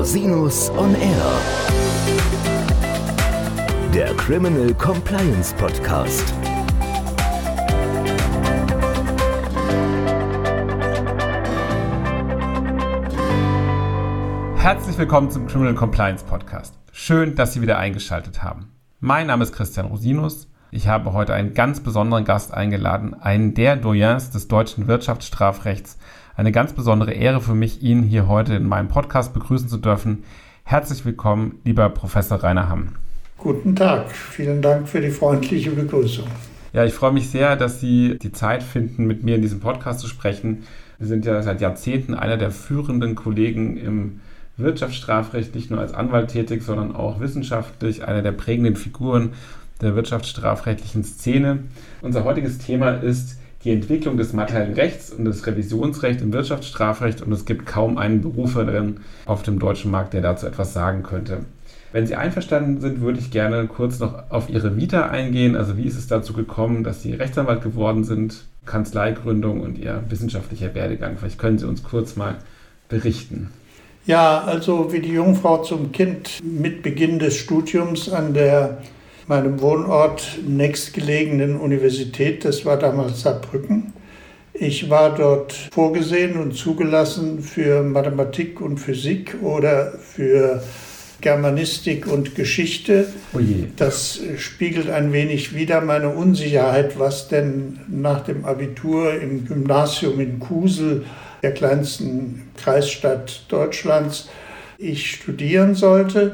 Rosinus on Air. Der Criminal Compliance Podcast. Herzlich willkommen zum Criminal Compliance Podcast. Schön, dass Sie wieder eingeschaltet haben. Mein Name ist Christian Rosinus. Ich habe heute einen ganz besonderen Gast eingeladen, einen der Doyens des deutschen Wirtschaftsstrafrechts, eine ganz besondere Ehre für mich, ihn hier heute in meinem Podcast begrüßen zu dürfen. Herzlich willkommen, lieber Professor Rainer Hamm. Guten Tag, vielen Dank für die freundliche Begrüßung. Ja, ich freue mich sehr, dass Sie die Zeit finden, mit mir in diesem Podcast zu sprechen. Wir sind ja seit Jahrzehnten einer der führenden Kollegen im Wirtschaftsstrafrecht, nicht nur als Anwalt tätig, sondern auch wissenschaftlich, einer der prägenden Figuren der wirtschaftsstrafrechtlichen Szene. Unser heutiges Thema ist die Entwicklung des materiellen Rechts und des Revisionsrechts im Wirtschaftsstrafrecht und es gibt kaum einen Berufer drin auf dem deutschen Markt, der dazu etwas sagen könnte. Wenn Sie einverstanden sind, würde ich gerne kurz noch auf Ihre Vita eingehen. Also wie ist es dazu gekommen, dass Sie Rechtsanwalt geworden sind, Kanzleigründung und Ihr wissenschaftlicher Werdegang? Vielleicht können Sie uns kurz mal berichten. Ja, also wie die Jungfrau zum Kind mit Beginn des Studiums an der meinem Wohnort nächstgelegenen Universität, das war damals Saarbrücken. Ich war dort vorgesehen und zugelassen für Mathematik und Physik oder für Germanistik und Geschichte. Oje. Das spiegelt ein wenig wider meine Unsicherheit, was denn nach dem Abitur im Gymnasium in Kusel, der kleinsten Kreisstadt Deutschlands, ich studieren sollte.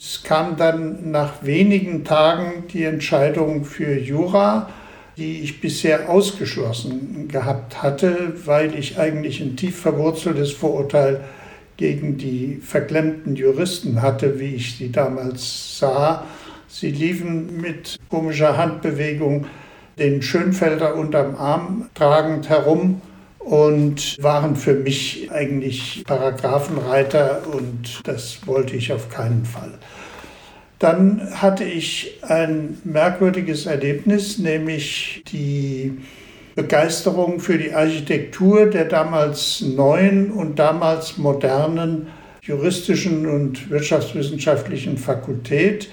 Es kam dann nach wenigen Tagen die Entscheidung für Jura, die ich bisher ausgeschlossen gehabt hatte, weil ich eigentlich ein tief verwurzeltes Vorurteil gegen die verklemmten Juristen hatte, wie ich sie damals sah. Sie liefen mit komischer Handbewegung den Schönfelder unterm Arm tragend herum und waren für mich eigentlich Paragraphenreiter und das wollte ich auf keinen Fall. Dann hatte ich ein merkwürdiges Erlebnis, nämlich die Begeisterung für die Architektur der damals neuen und damals modernen juristischen und wirtschaftswissenschaftlichen Fakultät.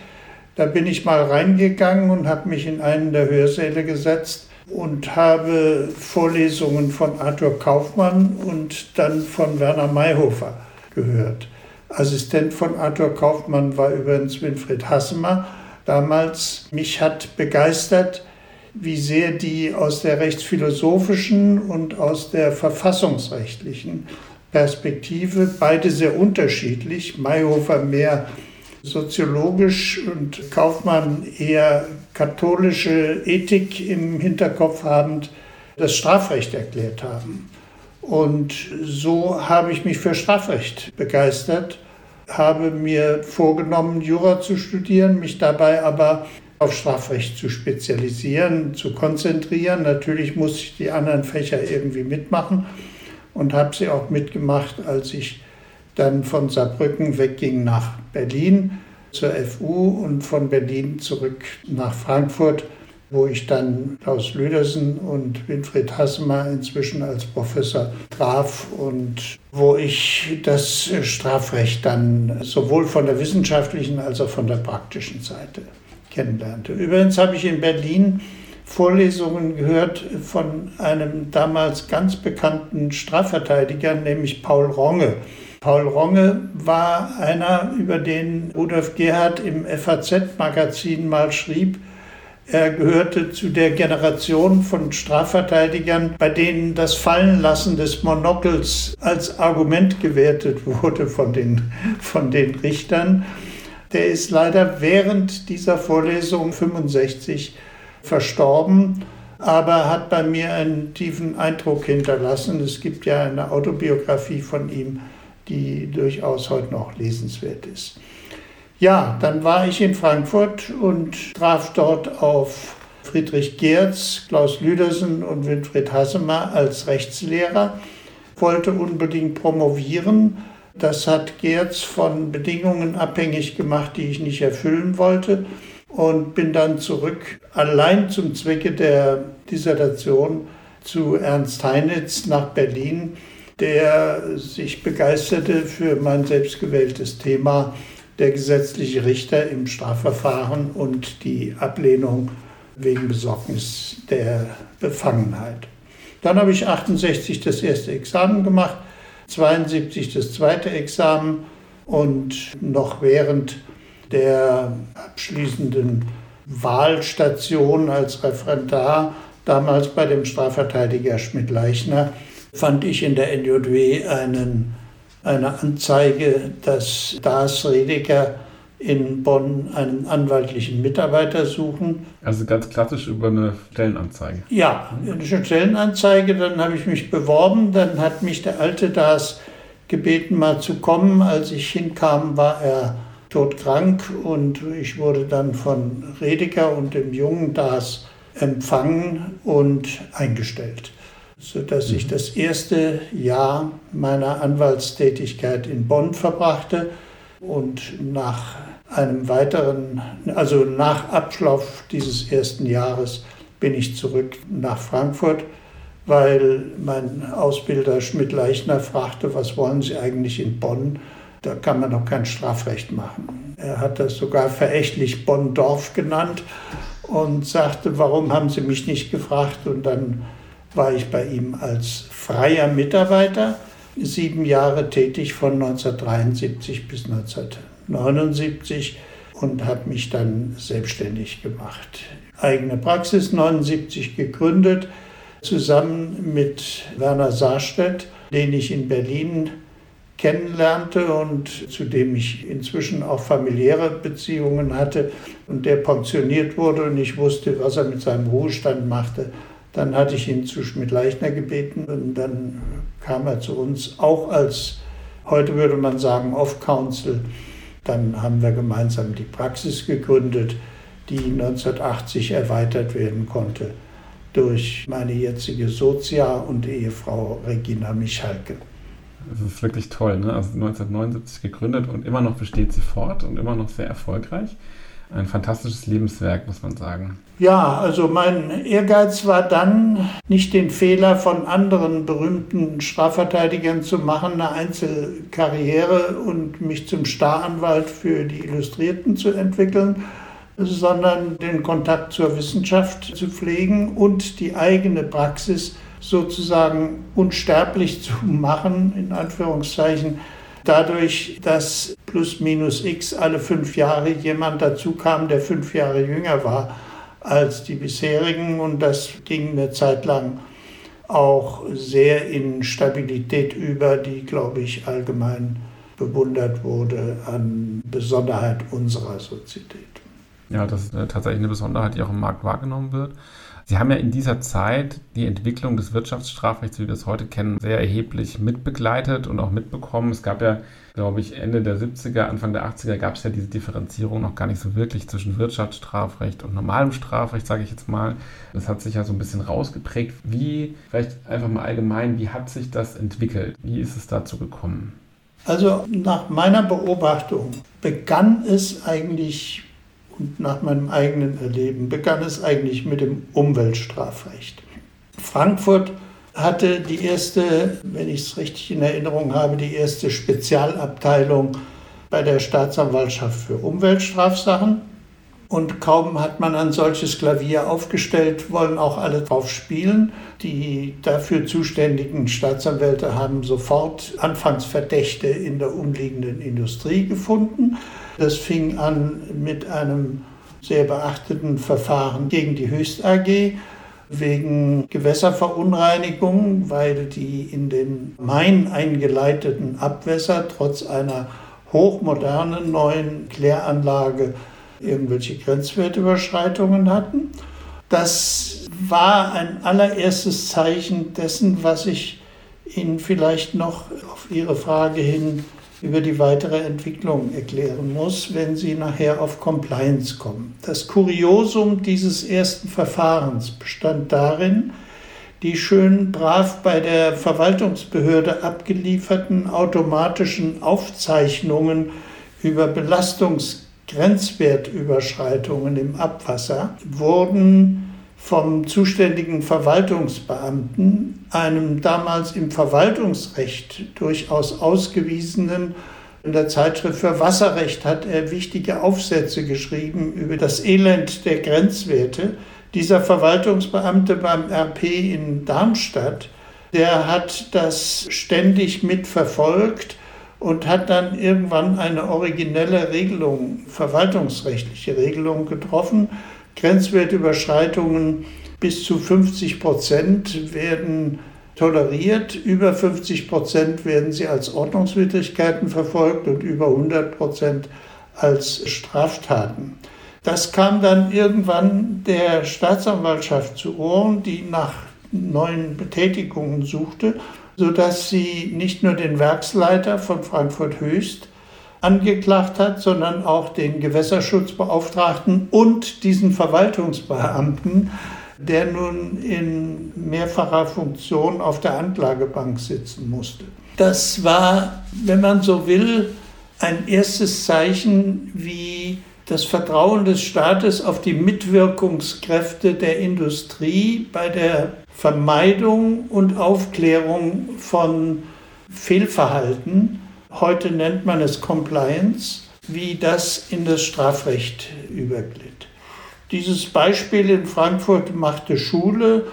Da bin ich mal reingegangen und habe mich in einen der Hörsäle gesetzt und habe Vorlesungen von Arthur Kaufmann und dann von Werner Mayhofer gehört. Assistent von Arthur Kaufmann war übrigens Winfried Hassemer. Damals mich hat begeistert, wie sehr die aus der rechtsphilosophischen und aus der verfassungsrechtlichen Perspektive, beide sehr unterschiedlich, Mayhofer mehr soziologisch und Kaufmann eher katholische Ethik im Hinterkopf habend, das Strafrecht erklärt haben. Und so habe ich mich für Strafrecht begeistert, habe mir vorgenommen, Jura zu studieren, mich dabei aber auf Strafrecht zu spezialisieren, zu konzentrieren. Natürlich muss ich die anderen Fächer irgendwie mitmachen und habe sie auch mitgemacht, als ich dann von Saarbrücken wegging nach Berlin zur FU und von Berlin zurück nach Frankfurt wo ich dann Klaus Lüdersen und Winfried Hassemer inzwischen als Professor traf und wo ich das Strafrecht dann sowohl von der wissenschaftlichen als auch von der praktischen Seite kennenlernte. Übrigens habe ich in Berlin Vorlesungen gehört von einem damals ganz bekannten Strafverteidiger, nämlich Paul Ronge. Paul Ronge war einer, über den Rudolf Gerhard im FAZ-Magazin mal schrieb, er gehörte zu der Generation von Strafverteidigern, bei denen das Fallenlassen des Monokels als Argument gewertet wurde von den, von den Richtern. Der ist leider während dieser Vorlesung 65 verstorben, aber hat bei mir einen tiefen Eindruck hinterlassen. Es gibt ja eine Autobiografie von ihm, die durchaus heute noch lesenswert ist. Ja, dann war ich in Frankfurt und traf dort auf Friedrich Gerz, Klaus Lüdersen und Winfried Hassemer als Rechtslehrer, wollte unbedingt promovieren. Das hat Gerz von Bedingungen abhängig gemacht, die ich nicht erfüllen wollte und bin dann zurück, allein zum Zwecke der Dissertation zu Ernst Heinitz nach Berlin der sich begeisterte für mein selbstgewähltes Thema der gesetzliche Richter im Strafverfahren und die Ablehnung wegen Besorgnis der Befangenheit. Dann habe ich 68 das erste Examen gemacht, 72 das zweite Examen und noch während der abschließenden Wahlstation als Referendar, damals bei dem Strafverteidiger Schmidt-Leichner, fand ich in der NJW einen, eine Anzeige, dass Das Redeker in Bonn einen anwaltlichen Mitarbeiter suchen. Also ganz klassisch über eine Stellenanzeige. Ja, eine Stellenanzeige. Dann habe ich mich beworben. Dann hat mich der alte Das gebeten, mal zu kommen. Als ich hinkam, war er todkrank und ich wurde dann von Redeker und dem jungen Das empfangen und eingestellt, sodass ich mhm. das erste Jahr meiner Anwaltstätigkeit in Bonn verbrachte und nach einem weiteren, also nach Abschluss dieses ersten Jahres bin ich zurück nach Frankfurt, weil mein Ausbilder Schmidt-Leichner fragte, was wollen Sie eigentlich in Bonn? Da kann man doch kein Strafrecht machen. Er hat das sogar verächtlich Bonn-Dorf genannt und sagte, warum haben Sie mich nicht gefragt? Und dann war ich bei ihm als freier Mitarbeiter sieben Jahre tätig von 1973 bis 1979 und habe mich dann selbstständig gemacht. Eigene Praxis 79 gegründet, zusammen mit Werner Saarstedt, den ich in Berlin kennenlernte und zu dem ich inzwischen auch familiäre Beziehungen hatte und der pensioniert wurde und ich wusste, was er mit seinem Ruhestand machte. Dann hatte ich ihn zu Schmidt-Leichner gebeten und dann kam er zu uns auch als, heute würde man sagen, Off-Council. Dann haben wir gemeinsam die Praxis gegründet, die 1980 erweitert werden konnte durch meine jetzige Sozia und Ehefrau Regina Michalke. Das ist wirklich toll. Ne? Also 1979 gegründet und immer noch besteht sie fort und immer noch sehr erfolgreich. Ein fantastisches Lebenswerk, muss man sagen. Ja, also mein Ehrgeiz war dann, nicht den Fehler von anderen berühmten Strafverteidigern zu machen, eine Einzelkarriere und mich zum Staranwalt für die Illustrierten zu entwickeln, sondern den Kontakt zur Wissenschaft zu pflegen und die eigene Praxis sozusagen unsterblich zu machen, in Anführungszeichen, dadurch, dass plus minus x alle fünf Jahre jemand dazu kam, der fünf Jahre jünger war als die bisherigen. Und das ging eine Zeit lang auch sehr in Stabilität über, die, glaube ich, allgemein bewundert wurde an Besonderheit unserer Sozietät. Ja, das ist tatsächlich eine Besonderheit, die auch im Markt wahrgenommen wird. Sie haben ja in dieser Zeit die Entwicklung des Wirtschaftsstrafrechts, wie wir das heute kennen, sehr erheblich mitbegleitet und auch mitbekommen. Es gab ja, glaube ich, Ende der 70er, Anfang der 80er gab es ja diese Differenzierung noch gar nicht so wirklich zwischen Wirtschaftsstrafrecht und normalem Strafrecht, sage ich jetzt mal. Das hat sich ja so ein bisschen rausgeprägt. Wie, vielleicht einfach mal allgemein, wie hat sich das entwickelt? Wie ist es dazu gekommen? Also nach meiner Beobachtung begann es eigentlich und nach meinem eigenen Erleben begann es eigentlich mit dem Umweltstrafrecht. Frankfurt hatte die erste, wenn ich es richtig in Erinnerung habe, die erste Spezialabteilung bei der Staatsanwaltschaft für Umweltstrafsachen. Und kaum hat man ein solches Klavier aufgestellt, wollen auch alle drauf spielen. Die dafür zuständigen Staatsanwälte haben sofort Anfangsverdächte in der umliegenden Industrie gefunden. Das fing an mit einem sehr beachteten Verfahren gegen die Höchst AG wegen Gewässerverunreinigung, weil die in den Main eingeleiteten Abwässer trotz einer hochmodernen neuen Kläranlage irgendwelche Grenzwertüberschreitungen hatten. Das war ein allererstes Zeichen dessen, was ich Ihnen vielleicht noch auf Ihre Frage hin über die weitere Entwicklung erklären muss, wenn Sie nachher auf Compliance kommen. Das Kuriosum dieses ersten Verfahrens bestand darin, die schön brav bei der Verwaltungsbehörde abgelieferten automatischen Aufzeichnungen über Belastungsgrenzwertüberschreitungen im Abwasser wurden vom zuständigen Verwaltungsbeamten, einem damals im Verwaltungsrecht durchaus ausgewiesenen in der Zeitschrift für Wasserrecht hat er wichtige Aufsätze geschrieben über das Elend der Grenzwerte. Dieser Verwaltungsbeamte beim RP in Darmstadt, der hat das ständig mitverfolgt und hat dann irgendwann eine originelle Regelung, verwaltungsrechtliche Regelung getroffen. Grenzwertüberschreitungen bis zu 50 Prozent werden toleriert. Über 50 Prozent werden sie als Ordnungswidrigkeiten verfolgt und über 100 Prozent als Straftaten. Das kam dann irgendwann der Staatsanwaltschaft zu Ohren, die nach neuen Betätigungen suchte, sodass sie nicht nur den Werksleiter von Frankfurt Höchst angeklagt hat, sondern auch den Gewässerschutzbeauftragten und diesen Verwaltungsbeamten, der nun in mehrfacher Funktion auf der Anklagebank sitzen musste. Das war, wenn man so will, ein erstes Zeichen, wie das Vertrauen des Staates auf die Mitwirkungskräfte der Industrie bei der Vermeidung und Aufklärung von Fehlverhalten, heute nennt man es Compliance, wie das in das Strafrecht überglitt. Dieses Beispiel in Frankfurt machte Schule.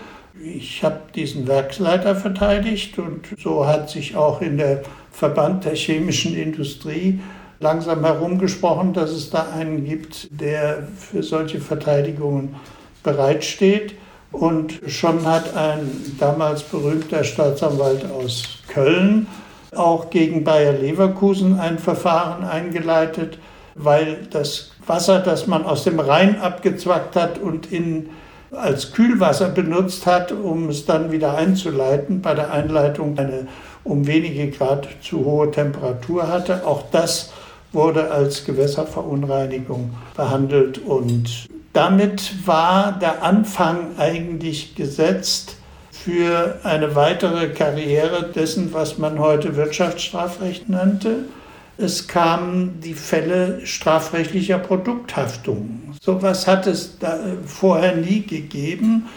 Ich habe diesen Werksleiter verteidigt und so hat sich auch in der Verband der chemischen Industrie langsam herumgesprochen, dass es da einen gibt, der für solche Verteidigungen bereitsteht. Und schon hat ein damals berühmter Staatsanwalt aus Köln auch gegen Bayer Leverkusen ein Verfahren eingeleitet, weil das Wasser, das man aus dem Rhein abgezwackt hat und in, als Kühlwasser benutzt hat, um es dann wieder einzuleiten, bei der Einleitung eine um wenige Grad zu hohe Temperatur hatte. Auch das wurde als Gewässerverunreinigung behandelt und damit war der Anfang eigentlich gesetzt für eine weitere Karriere dessen, was man heute Wirtschaftsstrafrecht nannte. Es kamen die Fälle strafrechtlicher Produkthaftung. So etwas hat es vorher nie gegeben,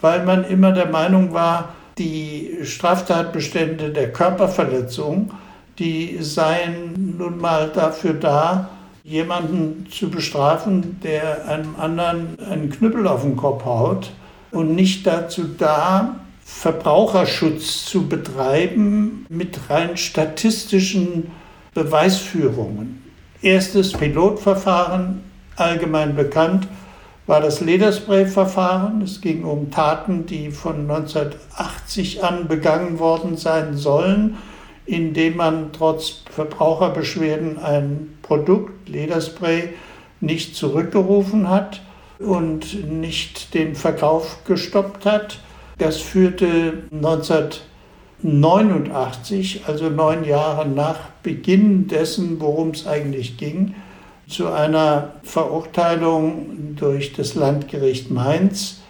weil man immer der Meinung war, die Straftatbestände der Körperverletzung, die seien nun mal dafür da, jemanden zu bestrafen, der einem anderen einen Knüppel auf den Kopf haut und nicht dazu da, Verbraucherschutz zu betreiben mit rein statistischen Beweisführungen. Erstes Pilotverfahren, allgemein bekannt, war das Lederspray-Verfahren. Es ging um Taten, die von 1980 an begangen worden sein sollen, indem man trotz Verbraucherbeschwerden ein Produkt, Lederspray, nicht zurückgerufen hat und nicht den Verkauf gestoppt hat. Das führte 1980 89, also neun Jahre nach Beginn dessen, worum es eigentlich ging, zu einer Verurteilung durch das Landgericht Mainz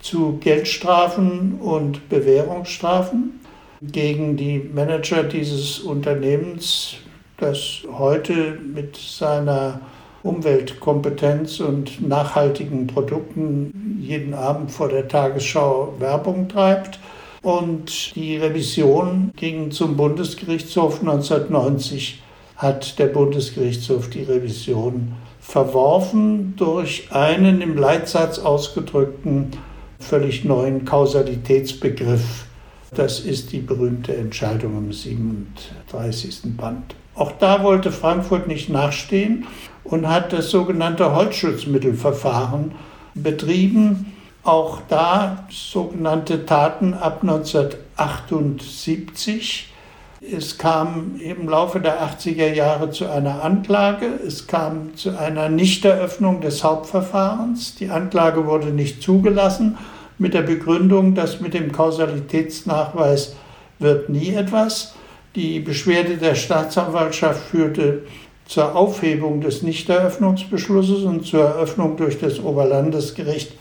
zu Geldstrafen und Bewährungsstrafen gegen die Manager dieses Unternehmens, das heute mit seiner Umweltkompetenz und nachhaltigen Produkten jeden Abend vor der Tagesschau Werbung treibt und die Revision ging zum Bundesgerichtshof 1990 hat der Bundesgerichtshof die Revision verworfen durch einen im Leitsatz ausgedrückten völlig neuen Kausalitätsbegriff. Das ist die berühmte Entscheidung im 37. Band. Auch da wollte Frankfurt nicht nachstehen und hat das sogenannte Holzschutzmittelverfahren betrieben auch da sogenannte Taten ab 1978. Es kam im Laufe der 80er Jahre zu einer Anklage. Es kam zu einer Nichteröffnung des Hauptverfahrens. Die Anklage wurde nicht zugelassen mit der Begründung, dass mit dem Kausalitätsnachweis wird nie etwas. Die Beschwerde der Staatsanwaltschaft führte zur Aufhebung des Nichteröffnungsbeschlusses und zur Eröffnung durch das Oberlandesgericht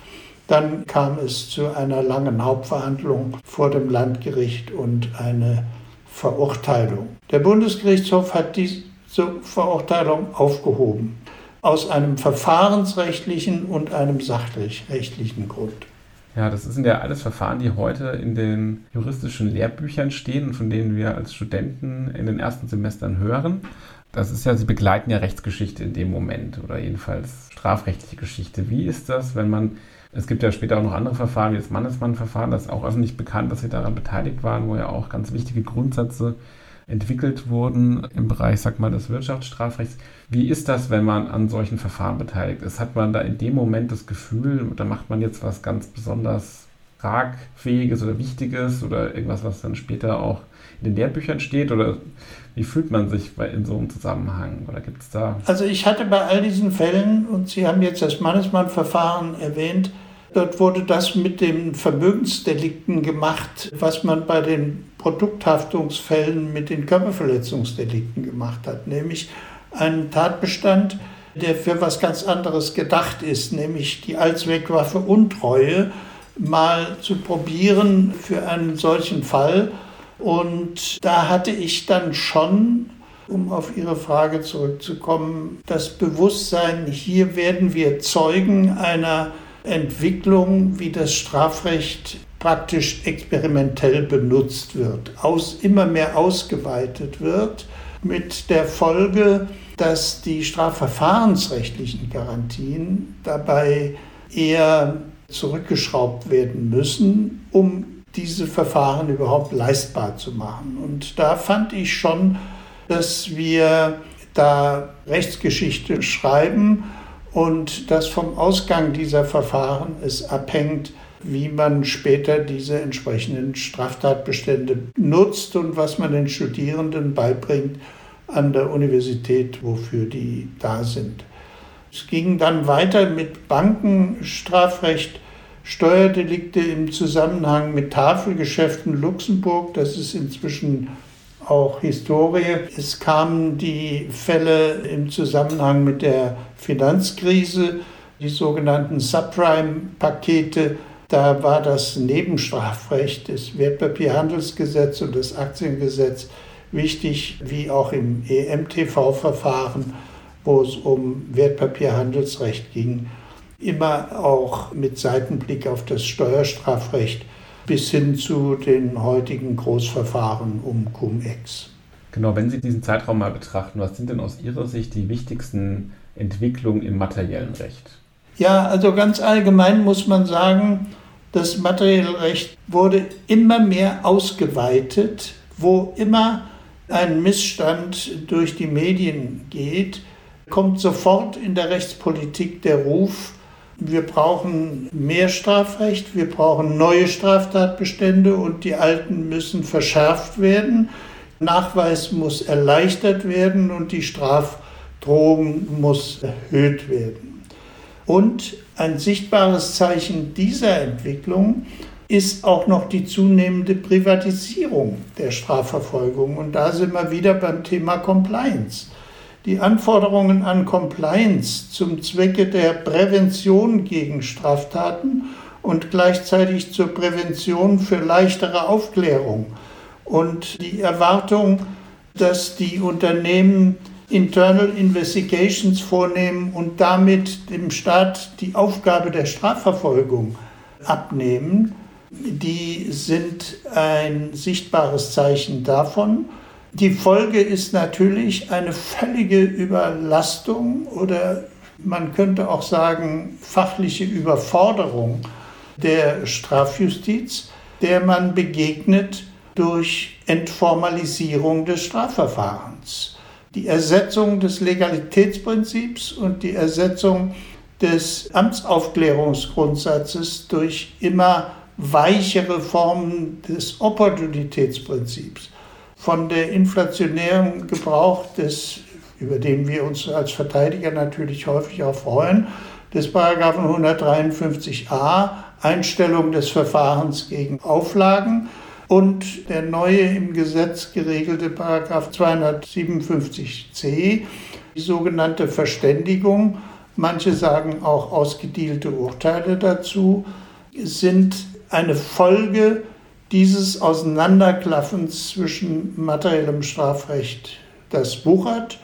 dann kam es zu einer langen Hauptverhandlung vor dem Landgericht und eine Verurteilung. Der Bundesgerichtshof hat diese Verurteilung aufgehoben, aus einem verfahrensrechtlichen und einem sachrechtlichen Grund. Ja, das sind ja alles Verfahren, die heute in den juristischen Lehrbüchern stehen und von denen wir als Studenten in den ersten Semestern hören. Das ist ja, Sie begleiten ja Rechtsgeschichte in dem Moment oder jedenfalls strafrechtliche Geschichte. Wie ist das, wenn man, es gibt ja später auch noch andere Verfahren, wie das Mannesmann-Verfahren, das ist auch öffentlich bekannt, dass Sie daran beteiligt waren, wo ja auch ganz wichtige Grundsätze entwickelt wurden im Bereich, sag mal, des Wirtschaftsstrafrechts. Wie ist das, wenn man an solchen Verfahren beteiligt ist? Hat man da in dem Moment das Gefühl, da macht man jetzt was ganz besonders tragfähiges oder Wichtiges oder irgendwas, was dann später auch in den Lehrbüchern steht? Oder wie fühlt man sich in so einem Zusammenhang? Oder gibt da? Also ich hatte bei all diesen Fällen, und Sie haben jetzt das Mannesmann-Verfahren erwähnt, Dort wurde das mit den Vermögensdelikten gemacht, was man bei den Produkthaftungsfällen mit den Körperverletzungsdelikten gemacht hat, nämlich einen Tatbestand, der für was ganz anderes gedacht ist, nämlich die Allzweckwaffe Untreue mal zu probieren für einen solchen Fall. Und da hatte ich dann schon, um auf Ihre Frage zurückzukommen, das Bewusstsein, hier werden wir Zeugen einer Entwicklung, wie das Strafrecht praktisch experimentell benutzt wird, aus, immer mehr ausgeweitet wird, mit der Folge, dass die strafverfahrensrechtlichen Garantien dabei eher zurückgeschraubt werden müssen, um diese Verfahren überhaupt leistbar zu machen. Und da fand ich schon, dass wir da Rechtsgeschichte schreiben und dass vom Ausgang dieser Verfahren es abhängt, wie man später diese entsprechenden Straftatbestände nutzt und was man den Studierenden beibringt an der Universität, wofür die da sind. Es ging dann weiter mit Bankenstrafrecht, Steuerdelikte im Zusammenhang mit Tafelgeschäften Luxemburg. Das ist inzwischen auch Historie. Es kamen die Fälle im Zusammenhang mit der Finanzkrise, die sogenannten Subprime-Pakete. Da war das Nebenstrafrecht, das Wertpapierhandelsgesetz und das Aktiengesetz wichtig, wie auch im EMTV-Verfahren, wo es um Wertpapierhandelsrecht ging. Immer auch mit Seitenblick auf das Steuerstrafrecht bis hin zu den heutigen Großverfahren um Cum-Ex. Genau, wenn Sie diesen Zeitraum mal betrachten, was sind denn aus Ihrer Sicht die wichtigsten Entwicklungen im materiellen Recht? Ja, also ganz allgemein muss man sagen, das materielle Recht wurde immer mehr ausgeweitet, wo immer ein Missstand durch die Medien geht, kommt sofort in der Rechtspolitik der Ruf, wir brauchen mehr Strafrecht, wir brauchen neue Straftatbestände und die alten müssen verschärft werden. Nachweis muss erleichtert werden und die Strafdrohung muss erhöht werden. Und ein sichtbares Zeichen dieser Entwicklung ist auch noch die zunehmende Privatisierung der Strafverfolgung. Und da sind wir wieder beim Thema Compliance die Anforderungen an Compliance zum Zwecke der Prävention gegen Straftaten und gleichzeitig zur Prävention für leichtere Aufklärung und die Erwartung, dass die Unternehmen Internal Investigations vornehmen und damit dem Staat die Aufgabe der Strafverfolgung abnehmen, die sind ein sichtbares Zeichen davon. Die Folge ist natürlich eine völlige Überlastung oder man könnte auch sagen fachliche Überforderung der Strafjustiz, der man begegnet durch Entformalisierung des Strafverfahrens. Die Ersetzung des Legalitätsprinzips und die Ersetzung des Amtsaufklärungsgrundsatzes durch immer weichere Formen des Opportunitätsprinzips von der inflationären Gebrauch des, über den wir uns als Verteidiger natürlich häufig auch freuen, des Paragraphen 153a, Einstellung des Verfahrens gegen Auflagen. Und der neue im Gesetz geregelte Paragraph 257c, die sogenannte Verständigung, manche sagen auch ausgedielte Urteile dazu, sind eine Folge dieses Auseinanderklaffens zwischen materiellem Strafrecht, das wuchert,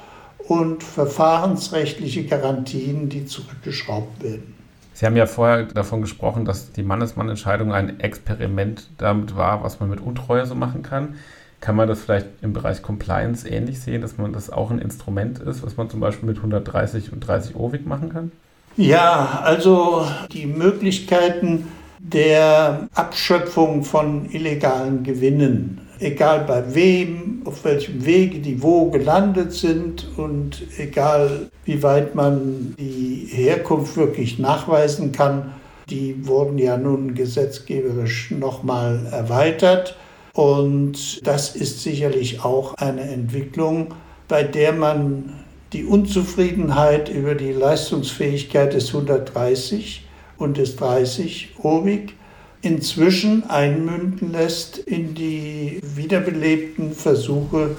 und verfahrensrechtliche Garantien, die zurückgeschraubt werden. Sie haben ja vorher davon gesprochen, dass die Mannesmann-Entscheidung ein Experiment damit war, was man mit Untreue so machen kann. Kann man das vielleicht im Bereich Compliance ähnlich sehen, dass man das auch ein Instrument ist, was man zum Beispiel mit 130 und 30 OWIG machen kann? Ja, also die Möglichkeiten der Abschöpfung von illegalen Gewinnen, egal bei wem, auf welchem Wege die wo gelandet sind und egal wie weit man die Herkunft wirklich nachweisen kann, die wurden ja nun gesetzgeberisch nochmal erweitert. Und das ist sicherlich auch eine Entwicklung, bei der man die Unzufriedenheit über die Leistungsfähigkeit des 130 und des 30 OWIG inzwischen einmünden lässt in die wiederbelebten Versuche,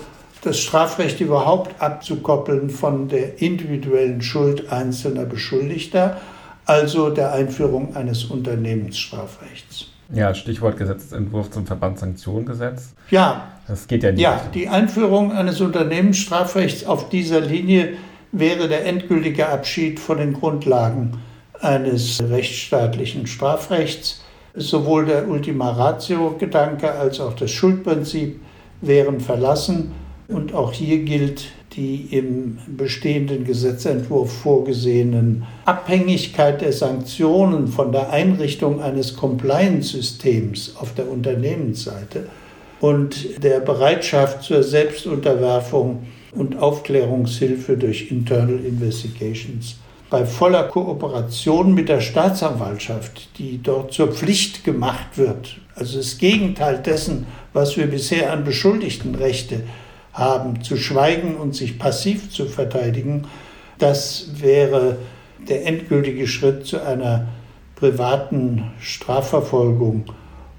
das Strafrecht überhaupt abzukoppeln von der individuellen Schuld einzelner Beschuldigter, also der Einführung eines Unternehmensstrafrechts. Ja, Stichwort Gesetzentwurf zum Verbandssanktionengesetz. Ja. Das geht ja nicht. Ja, die Einführung eines Unternehmensstrafrechts auf dieser Linie wäre der endgültige Abschied von den Grundlagen eines rechtsstaatlichen Strafrechts. Sowohl der Ultima Ratio-Gedanke als auch das Schuldprinzip wären verlassen. Und auch hier gilt die im bestehenden Gesetzentwurf vorgesehenen Abhängigkeit der Sanktionen von der Einrichtung eines Compliance-Systems auf der Unternehmensseite und der Bereitschaft zur Selbstunterwerfung und Aufklärungshilfe durch Internal Investigations bei voller Kooperation mit der Staatsanwaltschaft, die dort zur Pflicht gemacht wird, also das Gegenteil dessen, was wir bisher an Beschuldigtenrechte haben, zu schweigen und sich passiv zu verteidigen, das wäre der endgültige Schritt zu einer privaten Strafverfolgung.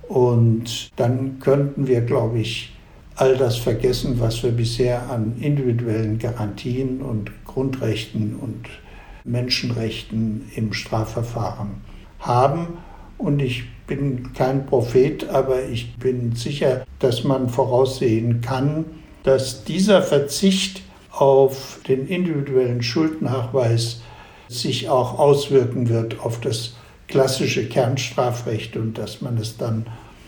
Und dann könnten wir, glaube ich, all das vergessen, was wir bisher an individuellen Garantien und Grundrechten und Menschenrechten im Strafverfahren haben. Und ich bin kein Prophet, aber ich bin sicher, dass man voraussehen kann, dass dieser Verzicht auf den individuellen Schuldnachweis sich auch auswirken wird auf das klassische Kernstrafrecht und dass man es dann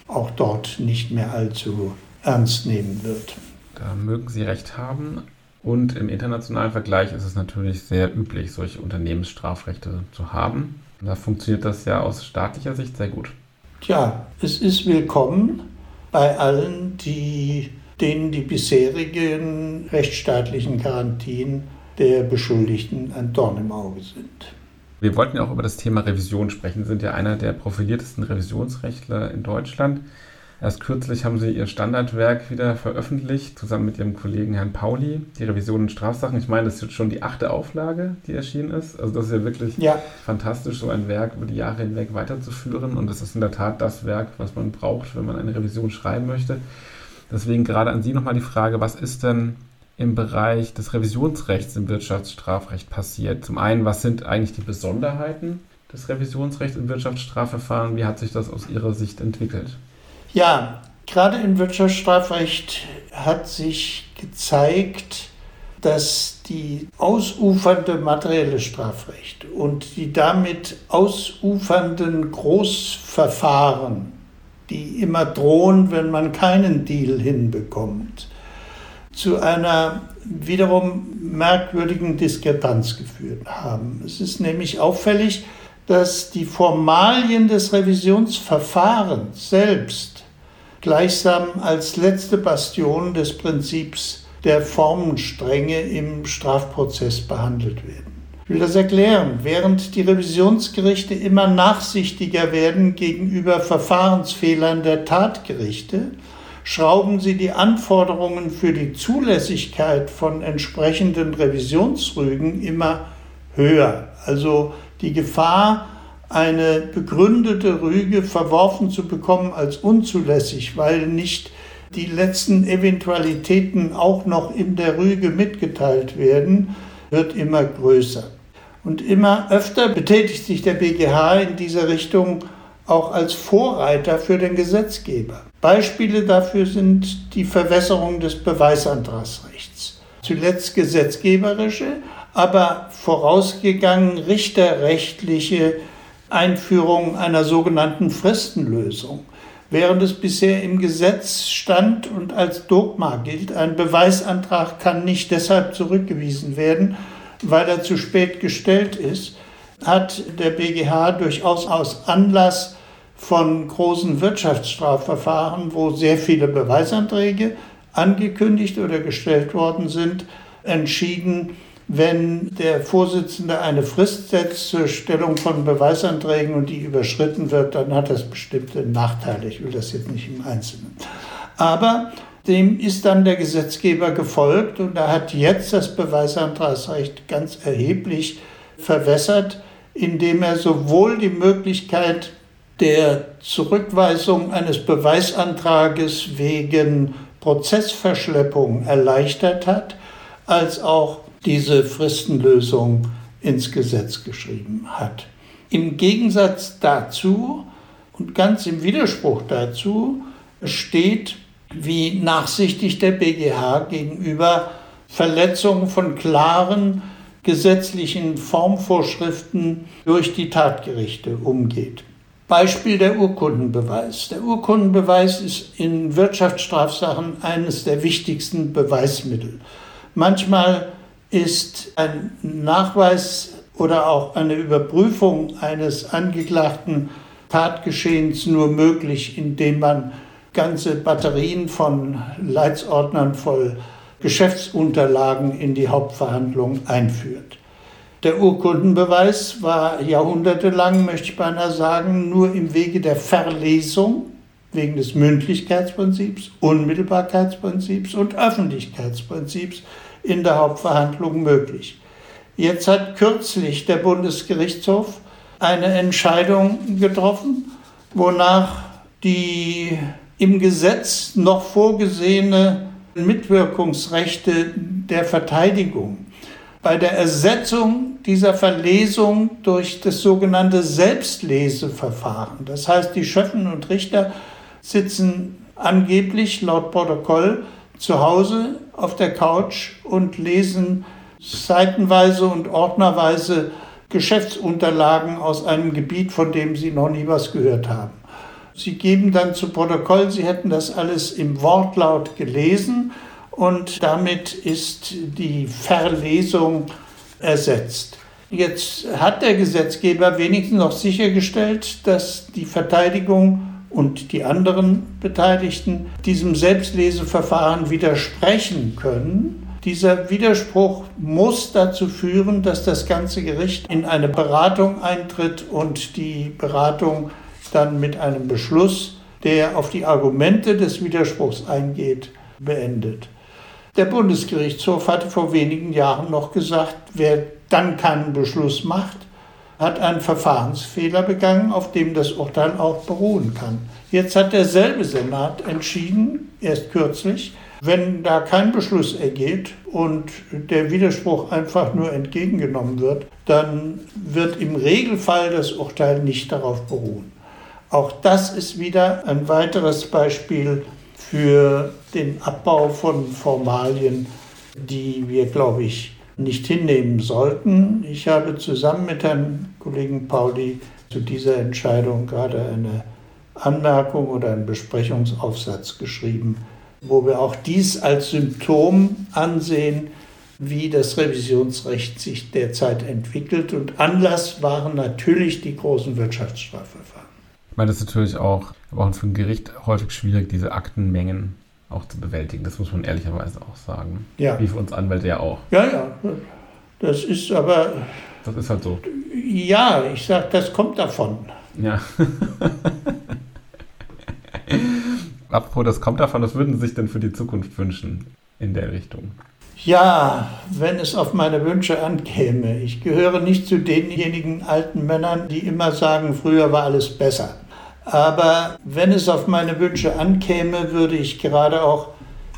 auch dort nicht mehr allzu ernst nehmen wird. Da mögen Sie recht haben. Und im internationalen Vergleich ist es natürlich sehr üblich, solche Unternehmensstrafrechte zu haben. Da funktioniert das ja aus staatlicher Sicht sehr gut. Tja, es ist willkommen bei allen, die, denen die bisherigen rechtsstaatlichen Garantien der Beschuldigten ein Dorn im Auge sind. Wir wollten ja auch über das Thema Revision sprechen. Sie sind ja einer der profiliertesten Revisionsrechtler in Deutschland. Erst kürzlich haben sie ihr Standardwerk wieder veröffentlicht, zusammen mit ihrem Kollegen Herrn Pauli, die Revision in Strafsachen. Ich meine, das ist jetzt schon die achte Auflage, die erschienen ist. Also das ist ja wirklich ja. fantastisch, so ein Werk über die Jahre hinweg weiterzuführen. Und das ist in der Tat das Werk, was man braucht, wenn man eine Revision schreiben möchte. Deswegen gerade an Sie nochmal die Frage, was ist denn im Bereich des Revisionsrechts im Wirtschaftsstrafrecht passiert? Zum einen, was sind eigentlich die Besonderheiten des Revisionsrechts im Wirtschaftsstrafverfahren? Wie hat sich das aus Ihrer Sicht entwickelt? Ja, gerade im Wirtschaftsstrafrecht hat sich gezeigt, dass die ausufernde materielle Strafrecht und die damit ausufernden Großverfahren, die immer drohen, wenn man keinen Deal hinbekommt, zu einer wiederum merkwürdigen Diskrepanz geführt haben. Es ist nämlich auffällig, dass die Formalien des Revisionsverfahrens selbst gleichsam als letzte Bastion des Prinzips der Formenstrenge im Strafprozess behandelt werden. Ich will das erklären. Während die Revisionsgerichte immer nachsichtiger werden gegenüber Verfahrensfehlern der Tatgerichte, schrauben sie die Anforderungen für die Zulässigkeit von entsprechenden Revisionsrügen immer höher. Also die Gefahr, eine begründete Rüge verworfen zu bekommen als unzulässig, weil nicht die letzten Eventualitäten auch noch in der Rüge mitgeteilt werden, wird immer größer. Und immer öfter betätigt sich der BGH in dieser Richtung auch als Vorreiter für den Gesetzgeber. Beispiele dafür sind die Verwässerung des Beweisantragsrechts. Zuletzt gesetzgeberische, aber vorausgegangen richterrechtliche Einführung einer sogenannten Fristenlösung. Während es bisher im Gesetz stand und als Dogma gilt, ein Beweisantrag kann nicht deshalb zurückgewiesen werden, weil er zu spät gestellt ist, hat der BGH durchaus aus Anlass von großen Wirtschaftsstrafverfahren, wo sehr viele Beweisanträge angekündigt oder gestellt worden sind, entschieden, wenn der Vorsitzende eine Frist setzt zur Stellung von Beweisanträgen und die überschritten wird, dann hat das bestimmte Nachteile. Ich will das jetzt nicht im Einzelnen. Aber dem ist dann der Gesetzgeber gefolgt und er hat jetzt das Beweisantragsrecht ganz erheblich verwässert, indem er sowohl die Möglichkeit der Zurückweisung eines Beweisantrages wegen Prozessverschleppung erleichtert hat, als auch diese Fristenlösung ins Gesetz geschrieben hat. Im Gegensatz dazu und ganz im Widerspruch dazu steht, wie nachsichtig der BGH gegenüber Verletzungen von klaren gesetzlichen Formvorschriften durch die Tatgerichte umgeht. Beispiel der Urkundenbeweis. Der Urkundenbeweis ist in Wirtschaftsstrafsachen eines der wichtigsten Beweismittel. Manchmal ist ein Nachweis oder auch eine Überprüfung eines angeklagten Tatgeschehens nur möglich, indem man ganze Batterien von Leitsordnern voll Geschäftsunterlagen in die Hauptverhandlung einführt. Der Urkundenbeweis war jahrhundertelang, möchte ich beinahe sagen, nur im Wege der Verlesung wegen des Mündlichkeitsprinzips, Unmittelbarkeitsprinzips und Öffentlichkeitsprinzips in der Hauptverhandlung möglich. Jetzt hat kürzlich der Bundesgerichtshof eine Entscheidung getroffen, wonach die im Gesetz noch vorgesehene Mitwirkungsrechte der Verteidigung bei der Ersetzung dieser Verlesung durch das sogenannte Selbstleseverfahren. Das heißt, die Schöffen und Richter sitzen angeblich laut Protokoll zu Hause auf der Couch und lesen seitenweise und ordnerweise Geschäftsunterlagen aus einem Gebiet, von dem sie noch nie was gehört haben. Sie geben dann zu Protokoll, Sie hätten das alles im Wortlaut gelesen und damit ist die Verlesung ersetzt. Jetzt hat der Gesetzgeber wenigstens noch sichergestellt, dass die Verteidigung und die anderen Beteiligten diesem Selbstleseverfahren widersprechen können. Dieser Widerspruch muss dazu führen, dass das ganze Gericht in eine Beratung eintritt und die Beratung dann mit einem Beschluss, der auf die Argumente des Widerspruchs eingeht, beendet. Der Bundesgerichtshof hatte vor wenigen Jahren noch gesagt, wer dann keinen Beschluss macht, hat einen Verfahrensfehler begangen, auf dem das Urteil auch beruhen kann. Jetzt hat derselbe Senat entschieden, erst kürzlich, wenn da kein Beschluss ergeht und der Widerspruch einfach nur entgegengenommen wird, dann wird im Regelfall das Urteil nicht darauf beruhen. Auch das ist wieder ein weiteres Beispiel für den Abbau von Formalien, die wir, glaube ich, nicht hinnehmen sollten. Ich habe zusammen mit Herrn Kollegen Pauli zu dieser Entscheidung gerade eine Anmerkung oder einen Besprechungsaufsatz geschrieben, wo wir auch dies als Symptom ansehen, wie das Revisionsrecht sich derzeit entwickelt. Und Anlass waren natürlich die großen Wirtschaftsstrafverfahren. Ich meine, das ist natürlich auch, auch für ein Gericht häufig schwierig, diese Aktenmengen auch zu bewältigen. Das muss man ehrlicherweise auch sagen. Ja. Wie für uns Anwälte ja auch. Ja, ja. Das ist aber. Das ist halt so. Ja, ich sage, das kommt davon. Ja. Apropos, das kommt davon, was würden Sie sich denn für die Zukunft wünschen in der Richtung? Ja, wenn es auf meine Wünsche ankäme. Ich gehöre nicht zu denjenigen alten Männern, die immer sagen, früher war alles besser. Aber wenn es auf meine Wünsche ankäme, würde ich gerade auch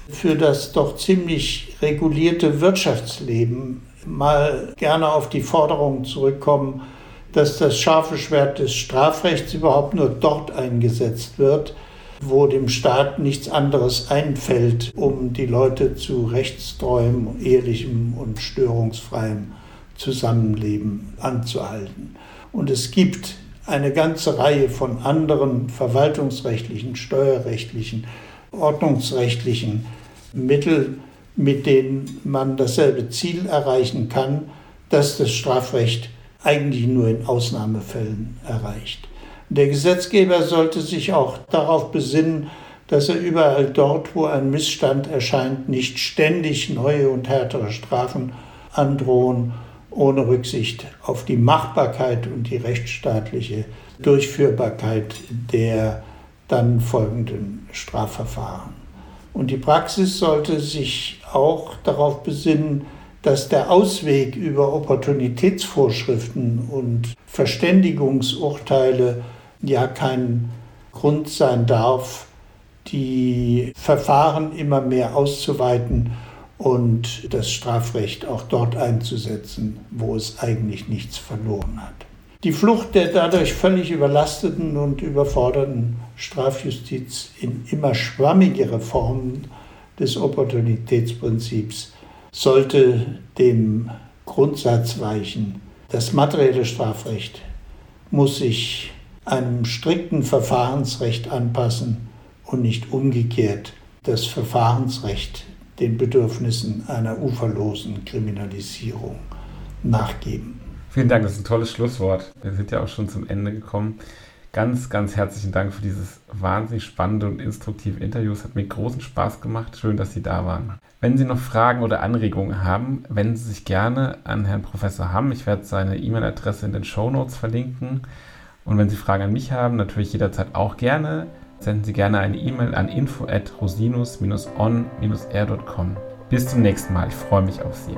für das doch ziemlich regulierte Wirtschaftsleben mal gerne auf die Forderung zurückkommen, dass das scharfe Schwert des Strafrechts überhaupt nur dort eingesetzt wird, wo dem Staat nichts anderes einfällt, um die Leute zu rechtstreuem, ehrlichem und störungsfreiem Zusammenleben anzuhalten. Und es gibt eine ganze Reihe von anderen verwaltungsrechtlichen, steuerrechtlichen, ordnungsrechtlichen Mitteln, mit denen man dasselbe Ziel erreichen kann, das das Strafrecht eigentlich nur in Ausnahmefällen erreicht. Der Gesetzgeber sollte sich auch darauf besinnen, dass er überall dort, wo ein Missstand erscheint, nicht ständig neue und härtere Strafen androhen, ohne Rücksicht auf die Machbarkeit und die rechtsstaatliche Durchführbarkeit der dann folgenden Strafverfahren. Und die Praxis sollte sich auch darauf besinnen, dass der Ausweg über Opportunitätsvorschriften und Verständigungsurteile ja kein Grund sein darf, die Verfahren immer mehr auszuweiten und das Strafrecht auch dort einzusetzen, wo es eigentlich nichts verloren hat. Die Flucht der dadurch völlig überlasteten und überforderten Strafjustiz in immer schwammigere Formen des Opportunitätsprinzips sollte dem Grundsatz weichen. Das materielle Strafrecht muss sich einem strikten Verfahrensrecht anpassen und nicht umgekehrt das Verfahrensrecht den Bedürfnissen einer uferlosen Kriminalisierung nachgeben. Vielen Dank, das ist ein tolles Schlusswort. Wir sind ja auch schon zum Ende gekommen. Ganz, ganz herzlichen Dank für dieses wahnsinnig spannende und instruktive Interview. Es hat mir großen Spaß gemacht. Schön, dass Sie da waren. Wenn Sie noch Fragen oder Anregungen haben, wenden Sie sich gerne an Herrn Professor Hamm. Ich werde seine E-Mail-Adresse in den Show Notes verlinken. Und wenn Sie Fragen an mich haben, natürlich jederzeit auch gerne senden Sie gerne eine E-Mail an info at rosinus-on-r.com. Bis zum nächsten Mal. Ich freue mich auf Sie.